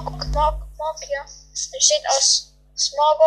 Smog, Smog, ja. Besteht aus Smog